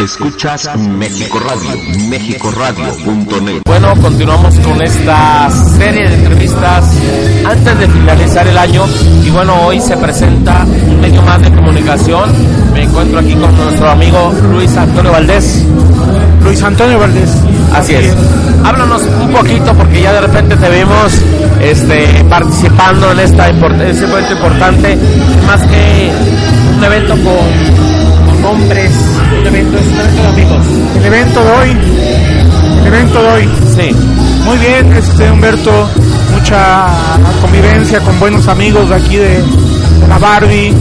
Escuchas México Radio, MéxicoRadio.net. Bueno, continuamos con esta serie de entrevistas antes de finalizar el año y bueno, hoy se presenta un medio más de comunicación. Me encuentro aquí con nuestro amigo Luis Antonio Valdés. Luis Antonio Valdés. Así es. Háblanos un poquito porque ya de repente te vimos este, participando en esta este evento importante, más que un evento con hombres, un evento, es un evento de amigos. El evento de hoy, el evento de hoy. Sí. Muy bien, este Humberto, mucha convivencia con buenos amigos de aquí de, de la Barbie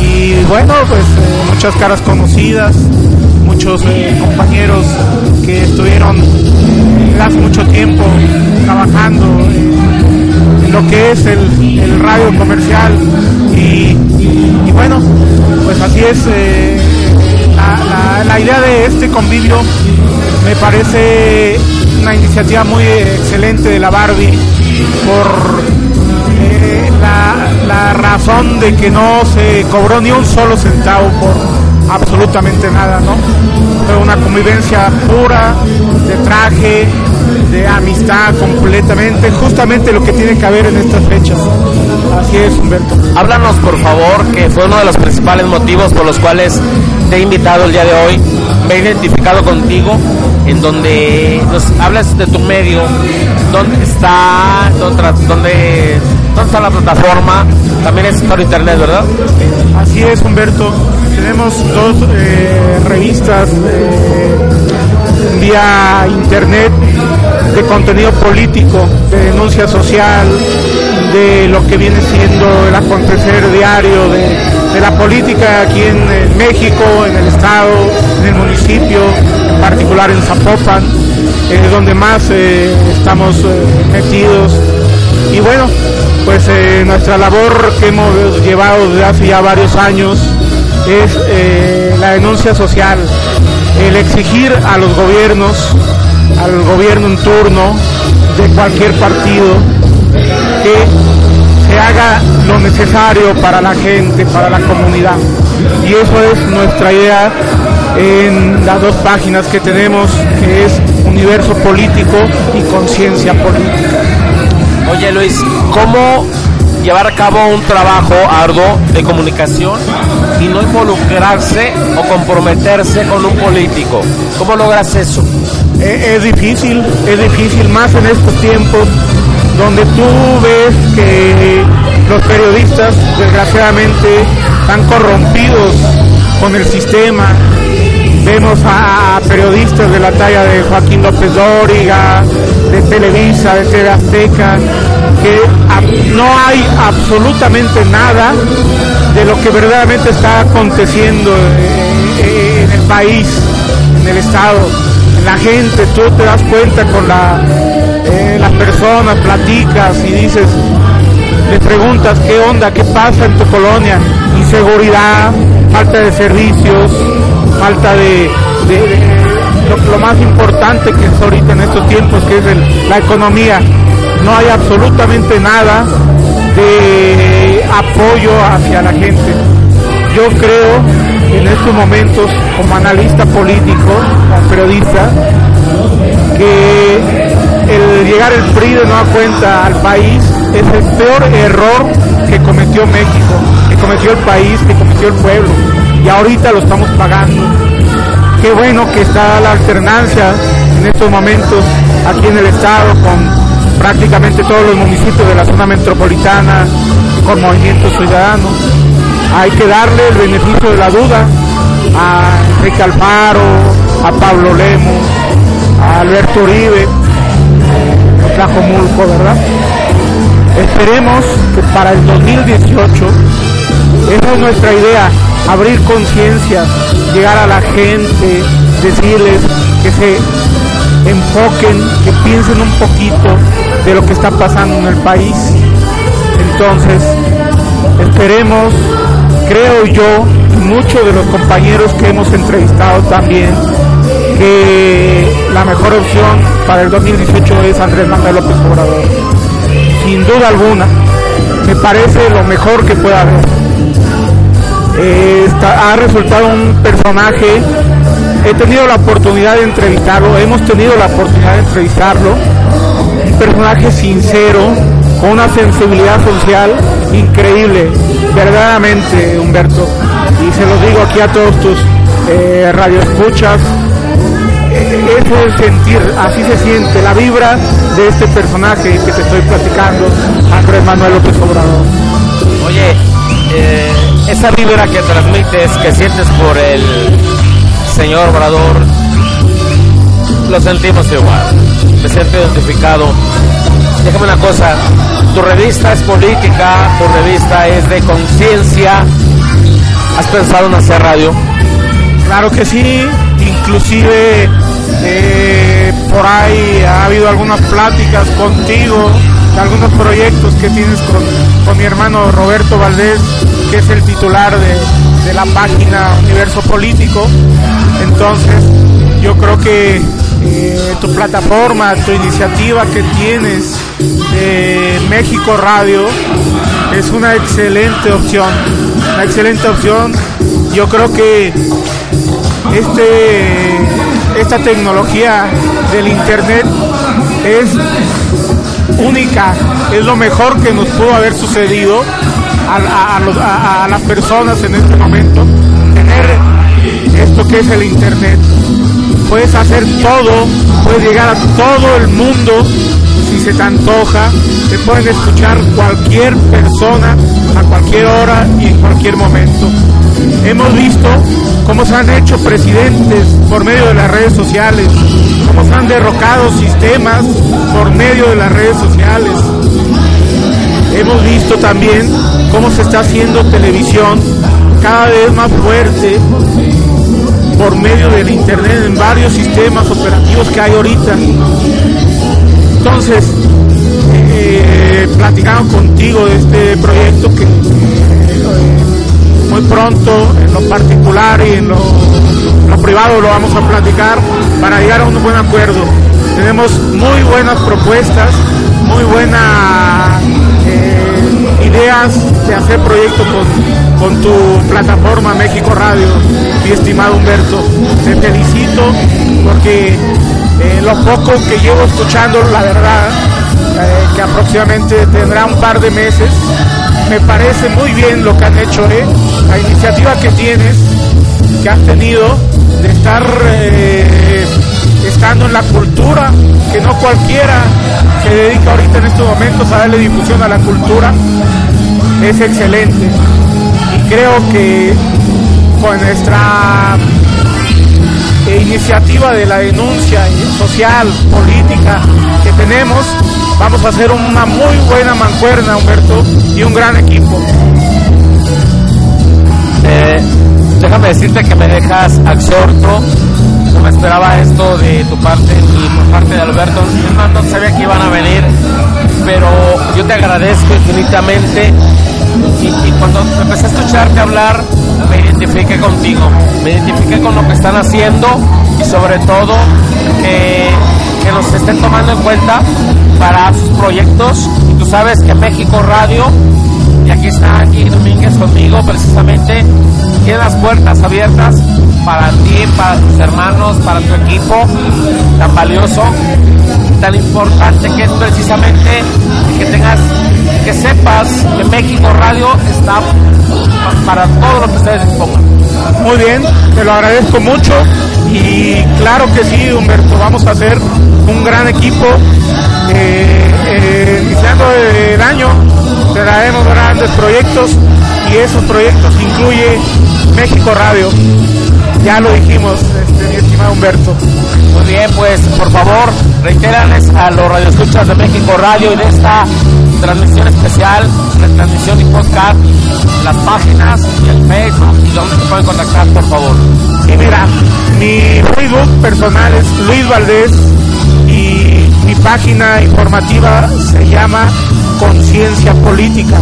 y bueno, pues eh, muchas caras conocidas, muchos eh, compañeros que estuvieron hace mucho tiempo trabajando en lo que es el, el radio comercial y, y, bueno, pues así es. Eh, la, idea de este convivio me parece una iniciativa muy excelente de la Barbie por eh, la, la, razón de que no se cobró ni un solo centavo por absolutamente nada, ¿no? Fue una convivencia pura, de traje, de amistad completamente, justamente lo que tiene que haber en estas fechas. Así es, Humberto. Háblanos, por favor, que fue uno de los principales motivos por los cuales te he invitado el día de hoy, me he identificado contigo, en donde nos hablas de tu medio, dónde está, dónde, dónde, está la plataforma, también es por internet, ¿verdad? Así es, Humberto. Tenemos dos eh, revistas eh, vía internet de contenido político, de denuncia social, de lo que viene siendo el acontecer diario de, la política aquí en, México, en el estado, en el municipio, en particular en Zapopan, es donde más eh, estamos eh, metidos. Y bueno, pues eh, nuestra labor que hemos llevado desde hace ya varios años es la denuncia social, el exigir a los gobiernos, al gobierno en turno de cualquier partido, que se haga lo necesario para la gente, para la comunidad. Y eso es nuestra idea en las dos páginas que tenemos, que es Universo Político y Conciencia Política. Oye Luis, ¿cómo llevar a cabo un trabajo arduo de comunicación y no involucrarse o comprometerse con un político? ¿Cómo logras eso? Es, es difícil, es difícil más en estos tiempos donde tú ves que los periodistas desgraciadamente están corrompidos con el sistema. Vemos a periodistas de la talla de Joaquín López Dóriga, de Televisa, de TV Azteca, que no hay absolutamente nada de lo que verdaderamente está aconteciendo en el país, en el Estado, en la gente. Tú te das cuenta con la eh, las personas, platicas y dices, le preguntas qué onda, qué pasa en tu colonia, inseguridad, falta de servicios, falta de, lo, más importante que es ahorita en estos tiempos, que es la economía. No hay absolutamente nada de apoyo hacia la gente. Yo creo en estos momentos, como analista político, como periodista, que el llegar el PRI de nueva cuenta al país es el peor error que cometió México, que cometió el país, que cometió el pueblo. Y ahorita lo estamos pagando. Qué bueno que está la alternancia en estos momentos aquí en el estado con prácticamente todos los municipios de la zona metropolitana con movimiento ciudadano. Hay que darle el beneficio de la duda a Enrique Alfaro, a Pablo Lemos, a Alberto Uribe, Tlajomulco, ¿verdad? Esperemos que para el 2018, esa es nuestra idea, abrir conciencia, llegar a la gente, decirles que se enfoquen, que piensen un poquito de lo que está pasando en el país. Entonces, esperemos, creo yo, muchos de los compañeros que hemos entrevistado también, que la mejor opción para el 2018 es Andrés Manuel López Obrador. Sin duda alguna, me parece lo mejor que pueda haber. Eh, ha resultado un personaje, he tenido la oportunidad de entrevistarlo, hemos tenido la oportunidad de entrevistarlo, un personaje sincero, con una sensibilidad social increíble, verdaderamente Humberto, y se lo digo aquí a todos tus eh, radioescuchas, ese es sentir, así se siente la vibra de este personaje que te estoy platicando, Andrés Manuel López Obrador. Oye, eh, esa vibra que transmites, que sientes por el señor Obrador, lo sentimos igual. Me siento identificado. Déjame una cosa, tu revista es política, tu revista es de conciencia. ¿Has pensado en hacer radio? Claro que sí, inclusive eh, por ahí ha habido algunas pláticas contigo, de algunos proyectos que tienes con, mi hermano Roberto Valdés, que es el titular de, la página Universo Político. Entonces, yo creo que eh, tu plataforma, tu iniciativa que tienes de México Radio es una excelente opción, una excelente opción. Yo creo que este esta tecnología del internet es única, es lo mejor que nos pudo haber sucedido a, las personas en este momento, tener esto que es el internet. Puedes hacer todo, puedes llegar a todo el mundo si se te antoja, te pueden escuchar cualquier persona a cualquier hora y en cualquier momento. Hemos visto cómo se han hecho presidentes por medio de las redes sociales, cómo se han derrocado sistemas por medio de las redes sociales. Hemos visto también cómo se está haciendo televisión cada vez más fuerte por medio del internet en varios sistemas operativos que hay ahorita. Entonces, eh, platicando contigo de este proyecto que muy pronto en lo particular y en lo, privado lo vamos a platicar para llegar a un buen acuerdo. Tenemos muy buenas propuestas, muy buenas eh, ideas de hacer proyectos con, con tu plataforma México Radio, mi estimado Humberto. Te felicito porque eh, lo poco que llevo escuchando, la verdad, eh, que aproximadamente tendrá un par de meses, me parece muy bien lo que han hecho, ¿eh? la iniciativa que tienes, que has tenido de estar eh, estando en la cultura, que no cualquiera se dedica ahorita en estos momentos a darle difusión a la cultura, es excelente. Creo que con nuestra eh, iniciativa de la denuncia social, política que tenemos, vamos a hacer una muy buena mancuerna, Humberto, y un gran equipo. Eh, déjame decirte que me dejas absorto. Me esperaba esto de tu parte y por parte de Alberto. No, sabía que iban a venir, pero yo te agradezco infinitamente. Y, y cuando empecé a escucharte hablar, me identifiqué contigo. Me identifiqué con lo que están haciendo y sobre todo que que nos estén tomando en cuenta para sus proyectos. Y tú sabes que México Radio, y aquí está aquí Domínguez conmigo precisamente, tiene las puertas abiertas para ti, para tus hermanos, para tu equipo tan valioso, tan importante que es precisamente que tengas, que sepas que México Radio está para todo lo que ustedes dispongan. Muy bien, te lo agradezco mucho y claro que sí, Humberto, vamos a hacer un gran equipo. Eh, eh, iniciando el año traemos grandes proyectos y esos proyectos incluye México Radio. Ya lo dijimos, este, mi estimado Humberto. Muy bien, pues por favor, reitérales a los radioescuchas de México Radio y de esta transmisión especial, retransmisión y podcast, las páginas y el Facebook y donde se pueden contactar, por favor. Y mira, mi Facebook personal es Luis Valdés y mi página informativa se llama Conciencia Política.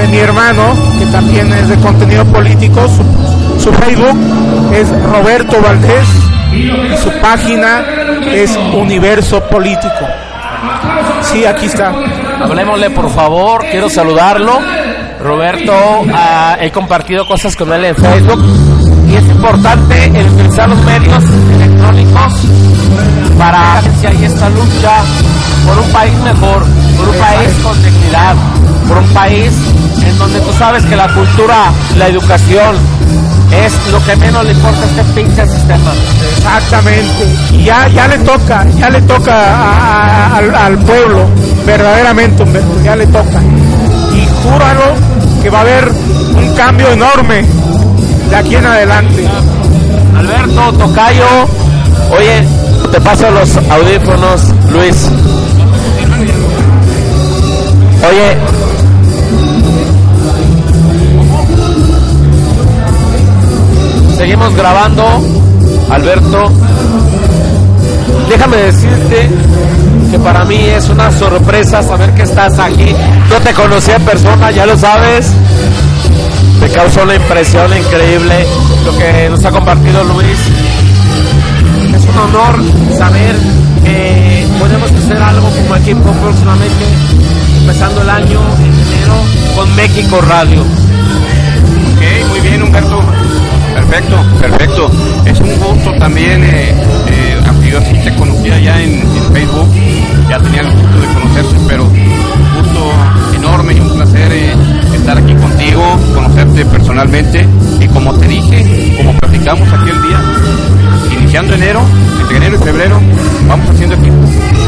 De mi hermano, que también es de contenido político, su, su Facebook es Roberto Valdés y su página es Universo Político. Sí, aquí está. Hablemosle, por favor, quiero saludarlo. Roberto, ah, he compartido cosas con él en Facebook y es importante el utilizar los medios electrónicos para que si hay esta lucha por un país mejor, por un país con dignidad, por un país en donde tú sabes que la cultura, la educación es lo que menos le importa a este pinche sistema. Exactamente. Y ya, ya le toca, ya le toca a- a- al, al pueblo, verdaderamente, Humberto, ya le toca. Y júralo que va a haber un cambio enorme de aquí en adelante. Alberto, Tocayo, oye, te paso los audífonos, Luis. Oye, seguimos grabando, Alberto. Déjame decirte que para mí es una sorpresa saber que estás aquí. Yo te conocí en persona, ya lo sabes. Me causó una impresión increíble lo que nos ha compartido Luis. Es un honor saber que podemos hacer algo como equipo próximamente, empezando el año en enero con México Radio. Ok, muy bien Humberto. Perfecto, perfecto. Es un gusto también, eh, eh, aunque yo sí te conocía ya en, Facebook, ya tenía el gusto de conocerte, pero un gusto enorme y un placer eh, estar aquí contigo, conocerte personalmente y como te dije, como platicamos aquel día, iniciando enero, entre enero y febrero, vamos haciendo equipo.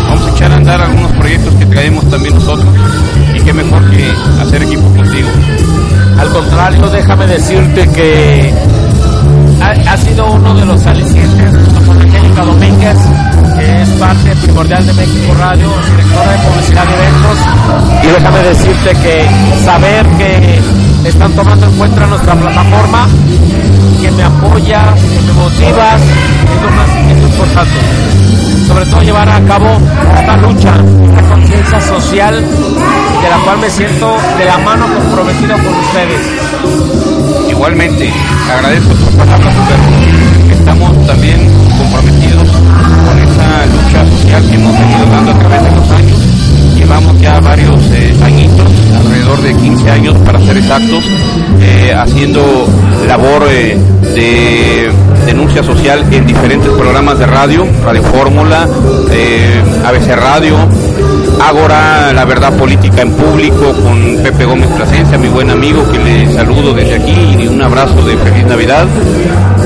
Vamos a echar a andar algunos proyectos que traemos también nosotros y qué mejor que hacer equipo contigo. Al contrario, déjame decirte que ha, sido uno de los alicientes junto con Angélica Domínguez, que es parte primordial de México Radio, directora de publicidad y eventos. Y déjame decirte que saber que están tomando en cuenta nuestra plataforma, que me apoya, que me motivas, es lo más es lo importante. Sobre todo llevar a cabo esta lucha, esta conciencia social de la cual me siento de la mano comprometido con ustedes. Igualmente, agradezco tus palabras. Estamos también comprometidos con esa lucha social que hemos venido dando a través de los años. Llevamos ya varios eh, añitos, alrededor de 15 años para ser exactos, eh, haciendo labor eh, de denuncia social en diferentes programas de radio, Radio Fórmula, ABC Radio, Ágora, La Verdad Política en Público, con Pepe Gómez Plasencia, mi buen amigo, que le saludo desde aquí y un abrazo de feliz Navidad.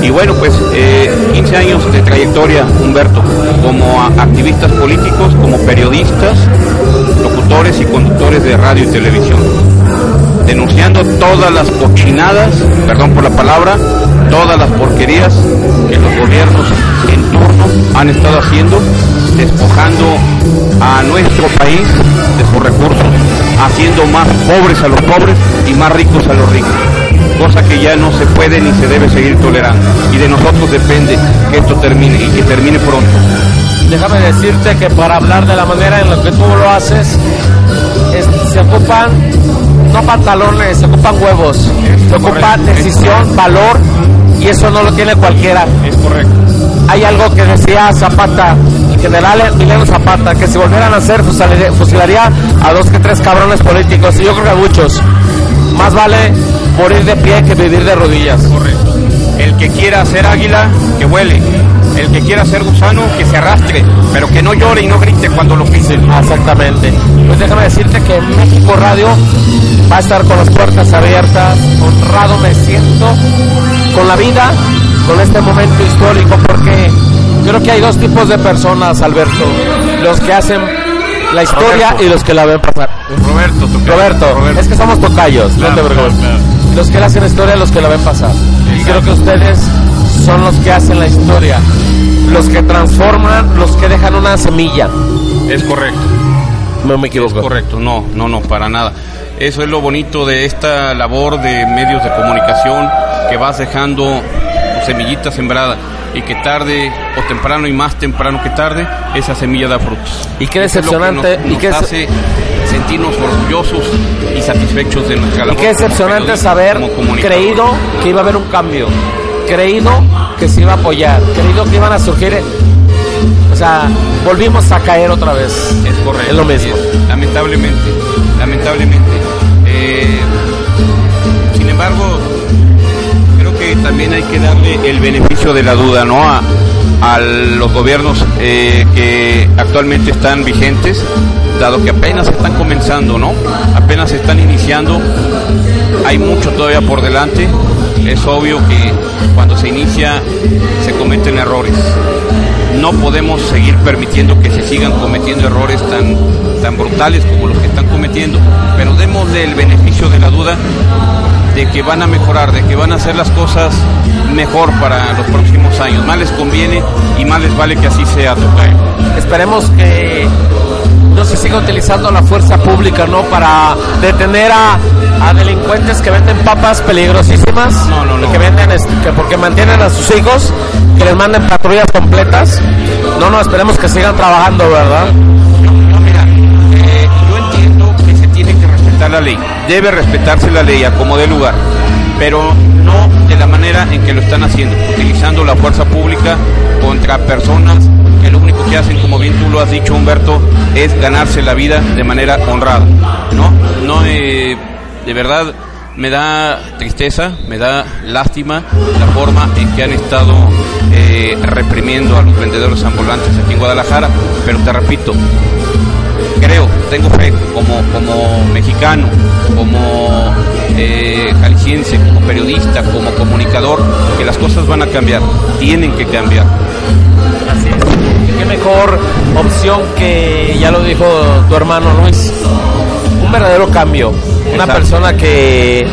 Y bueno, pues eh, 15 años de trayectoria, Humberto, como activistas políticos, como periodistas, locutores y conductores de radio y televisión, denunciando todas las cochinadas, perdón por la palabra, todas las porquerías que los gobiernos en turno han estado haciendo, despojando a nuestro país de sus recursos, haciendo más pobres a los pobres y más ricos a los ricos. Que ya no se puede ni se debe seguir tolerando. Y de nosotros depende que esto termine y que termine pronto. Déjame decirte que para hablar de la manera en la que tú lo haces, es- se ocupan no pantalones, se ocupan huevos, se ocupa decisión, valor, y eso no lo tiene cualquiera. Es correcto. Hay algo que decía Zapata, el general Emiliano Zapata, que si volvieran a hacer fusilaría, fusilaría a dos que tres cabrones políticos, y yo creo que a muchos. Más vale morir de pie que vivir de rodillas. Correcto. El que quiera ser águila, que vuele. El que quiera ser gusano, que se arrastre, pero que no llore y no grite cuando lo pisen. Exactamente. Pues déjame decirte que México Radio va a estar con las puertas abiertas. Honrado me siento con la vida, con este momento histórico, porque creo que hay dos tipos de personas, Alberto. Los que hacen la historia Roberto. y los que la ven pasar. Roberto, tu Roberto, es que somos tocayos, no Claro, te preocupes. claro, claro. Los que hacen la historia, los que la ven pasar. Y creo que ustedes son los que hacen la historia, los que transforman, los que dejan una semilla. Es correcto. no me equivoco. Correcto, no, no, no, para nada. Eso es lo bonito de esta labor de medios de comunicación que vas dejando tu semillita sembrada y que tarde o temprano y más temprano que tarde esa semilla da frutos. Y qué Eso es que decepcionante nos- y nos qué hace sentirnos orgullosos y satisfechos de nuestra Y labor. qué como decepcionante saber, creído que iba a haber un cambio, creído que se iba a apoyar, creído que iban a surgir. O sea, volvimos a caer otra vez. Es correcto. Es lo mismo. es, lamentablemente, lamentablemente. Eh, sin embargo, también hay que darle el beneficio de la duda, ¿no? A, a los gobiernos eh, que actualmente están vigentes, dado que apenas están comenzando, ¿no? Apenas están iniciando, hay mucho todavía por delante. Es obvio que cuando se inicia se cometen errores no podemos seguir permitiendo que se sigan cometiendo errores tan, tan brutales como los que están cometiendo, pero démosle el beneficio de la duda de que van a mejorar, de que van a hacer las cosas mejor para los próximos años. Más les conviene y más les vale que así sea, Tocayo. Esperemos que no se siga utilizando la fuerza pública, ¿no? Para detener a, a delincuentes que venden papas peligrosísimas. No, no, no. Que venden, este, que porque mantienen a sus hijos, que les manden patrullas completas. No, no, esperemos que sigan trabajando, ¿verdad? Respetar la ley, debe respetarse la ley a como dé lugar, pero no de la manera en que lo están haciendo, utilizando la fuerza pública contra personas que lo único que hacen, como bien tú lo has dicho Humberto, es ganarse la vida de manera honrada, ¿no? No, eh, de verdad me da tristeza, me da lástima la forma en que han estado eh, reprimiendo a los vendedores ambulantes aquí en Guadalajara, pero te repito, creo, tengo fe como, como mexicano, como eh, jalisciense, como periodista, como comunicador, que las cosas van a cambiar, tienen que cambiar. Así es. Qué mejor opción que, ya lo dijo tu hermano Luis, un verdadero cambio. Una Exacto. persona que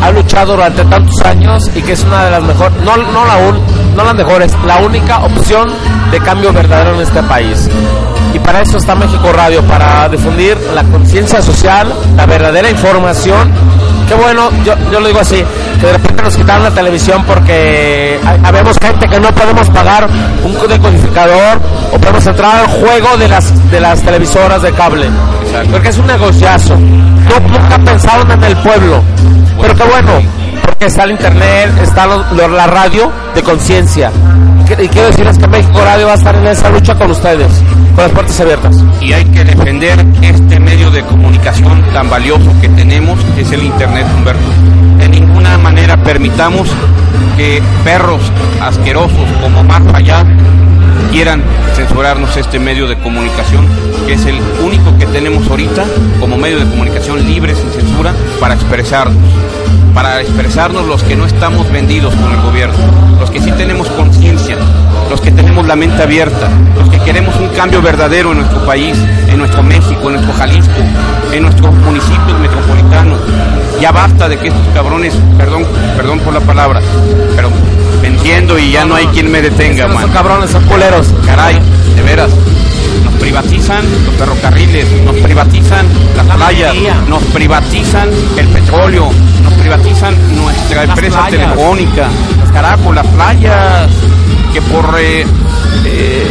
ha luchado durante tantos años y que es una de las mejores, no, no, la un, no las mejores, la única opción de cambio verdadero en este país. Para eso está México Radio, para difundir la conciencia social, la verdadera información. Qué bueno, yo, yo lo digo así, que de repente nos quitaron la televisión porque habemos gente que no podemos pagar un decodificador o podemos entrar al juego de las, de las televisoras de cable. Exacto. Porque es un negociazo. No, nunca pensaron en el pueblo. Pero qué bueno, porque está el internet, está lo- lo- la radio de conciencia. Y quiero decirles que México Radio va a estar en esa lucha con ustedes, con las puertas abiertas. y hay que defender este medio de comunicación tan valioso que tenemos, que es el Internet, Humberto. De ninguna manera permitamos que perros asquerosos como Marco allá quieran censurarnos este medio de comunicación, que es el único que tenemos ahorita como medio de comunicación libre, sin censura, para expresarnos. Para expresarnos los que no estamos vendidos con el gobierno, los que sí tenemos conciencia, los que tenemos la mente abierta, los que queremos un cambio verdadero en nuestro país, en nuestro México, en nuestro Jalisco, en nuestros municipios metropolitanos. Ya basta de que estos cabrones, perdón, perdón por la palabra, pero me entiendo y ya no hay quien me detenga, no son man. cabrones, son culeros. Caray, de veras. Privatizan los ferrocarriles, nos privatizan las La playas, minería. nos privatizan el petróleo, nos privatizan nuestra empresa playas. telefónica, carajo, las playas, que por eh, eh,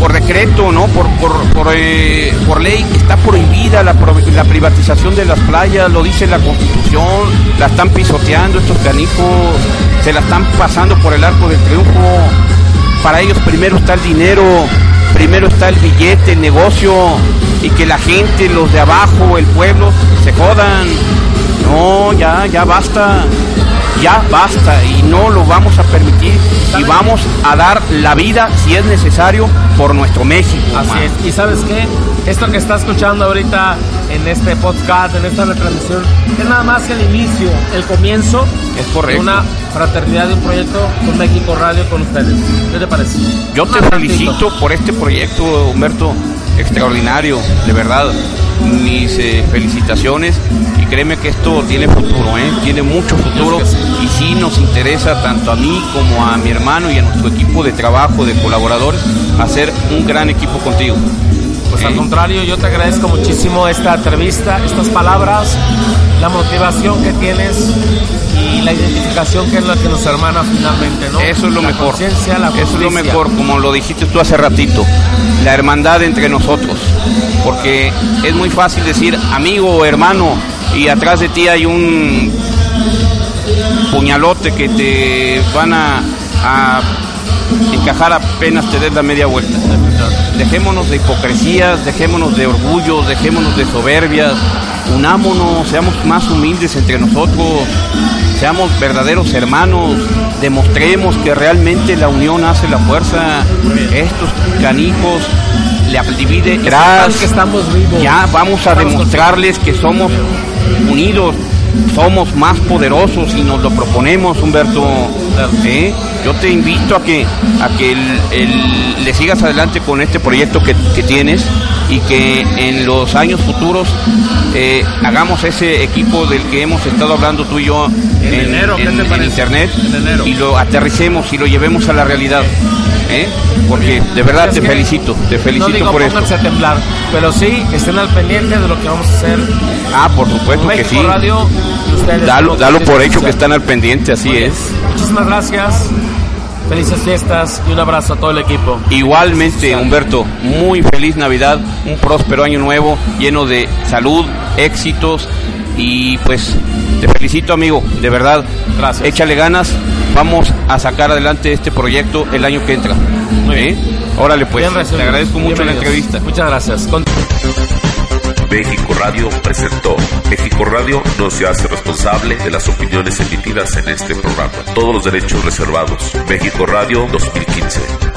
por decreto, ¿no? Por por, por, eh, por ley está prohibida la, la privatización de las playas, lo dice la Constitución, la están pisoteando estos canijos, se la están pasando por el arco del triunfo. Para ellos primero está el dinero, primero está el billete, el negocio, y que la gente, los de abajo, el pueblo, se jodan. No, ya, ya basta, ya basta, y no lo vamos a permitir, y vamos a dar la vida, si es necesario, por nuestro México. Así man. es. Y sabes qué? Esto que está escuchando ahorita en este podcast, en esta retransmisión, es nada más el inicio, el comienzo Es correcto. de una fraternidad de un proyecto con México Radio con ustedes. ¿Qué te parece? Yo te felicito por este proyecto, Humberto, extraordinario, de verdad. Mis eh, felicitaciones y créeme que esto tiene futuro, ¿eh? tiene mucho futuro y sí nos interesa tanto a mí como a mi hermano y a nuestro equipo de trabajo, de colaboradores, hacer un gran equipo contigo. Pues al ¿Eh? contrario, yo te agradezco muchísimo esta entrevista, estas palabras, la motivación que tienes y la identificación que es la que nos hermana finalmente, ¿no? Eso es lo La mejor. la Eso es lo mejor, como lo dijiste tú hace ratito. La hermandad entre nosotros. Porque es muy fácil decir amigo o hermano y atrás de ti hay un puñalote que te van a, encajar apenas te des la media vuelta. Dejémonos de hipocresías, dejémonos de orgullo, dejémonos de soberbias, unámonos, seamos más humildes entre nosotros, seamos verdaderos hermanos, demostremos que realmente la unión hace la fuerza. Estos canijos le divide tras que estamos vivos. ya vamos a demostrarles que somos unidos, somos más poderosos y nos lo proponemos, Humberto. ¿Eh? Yo te invito a que a que el- el- le sigas adelante con este proyecto que, que tienes y que en los años futuros eh, hagamos ese equipo del que hemos estado hablando tú y yo en, internet En enero. y lo aterricemos y lo llevemos a la realidad. ¿Eh? Porque de verdad te felicito, te felicito no digo, por esto. a temblar, pero sí estén al pendiente de lo que vamos a hacer. Ah, por supuesto que sí. Radio ustedes. Dalo, dalo por hecho que están al pendiente, así es. Muchísimas gracias. Felices fiestas y un abrazo a todo el equipo. Igualmente, Humberto, muy feliz Navidad, un próspero año nuevo, lleno de salud, éxitos y pues te felicito amigo, de verdad. Gracias. Échale ganas, vamos a sacar adelante este proyecto el año que entra. Muy ¿Eh? bien. Órale pues, Bien te agradezco mucho la entrevista. Muchas gracias. Con- México Radio presentó. México Radio no se hace responsable de las opiniones emitidas en este programa. Todos los derechos reservados. México Radio 2015.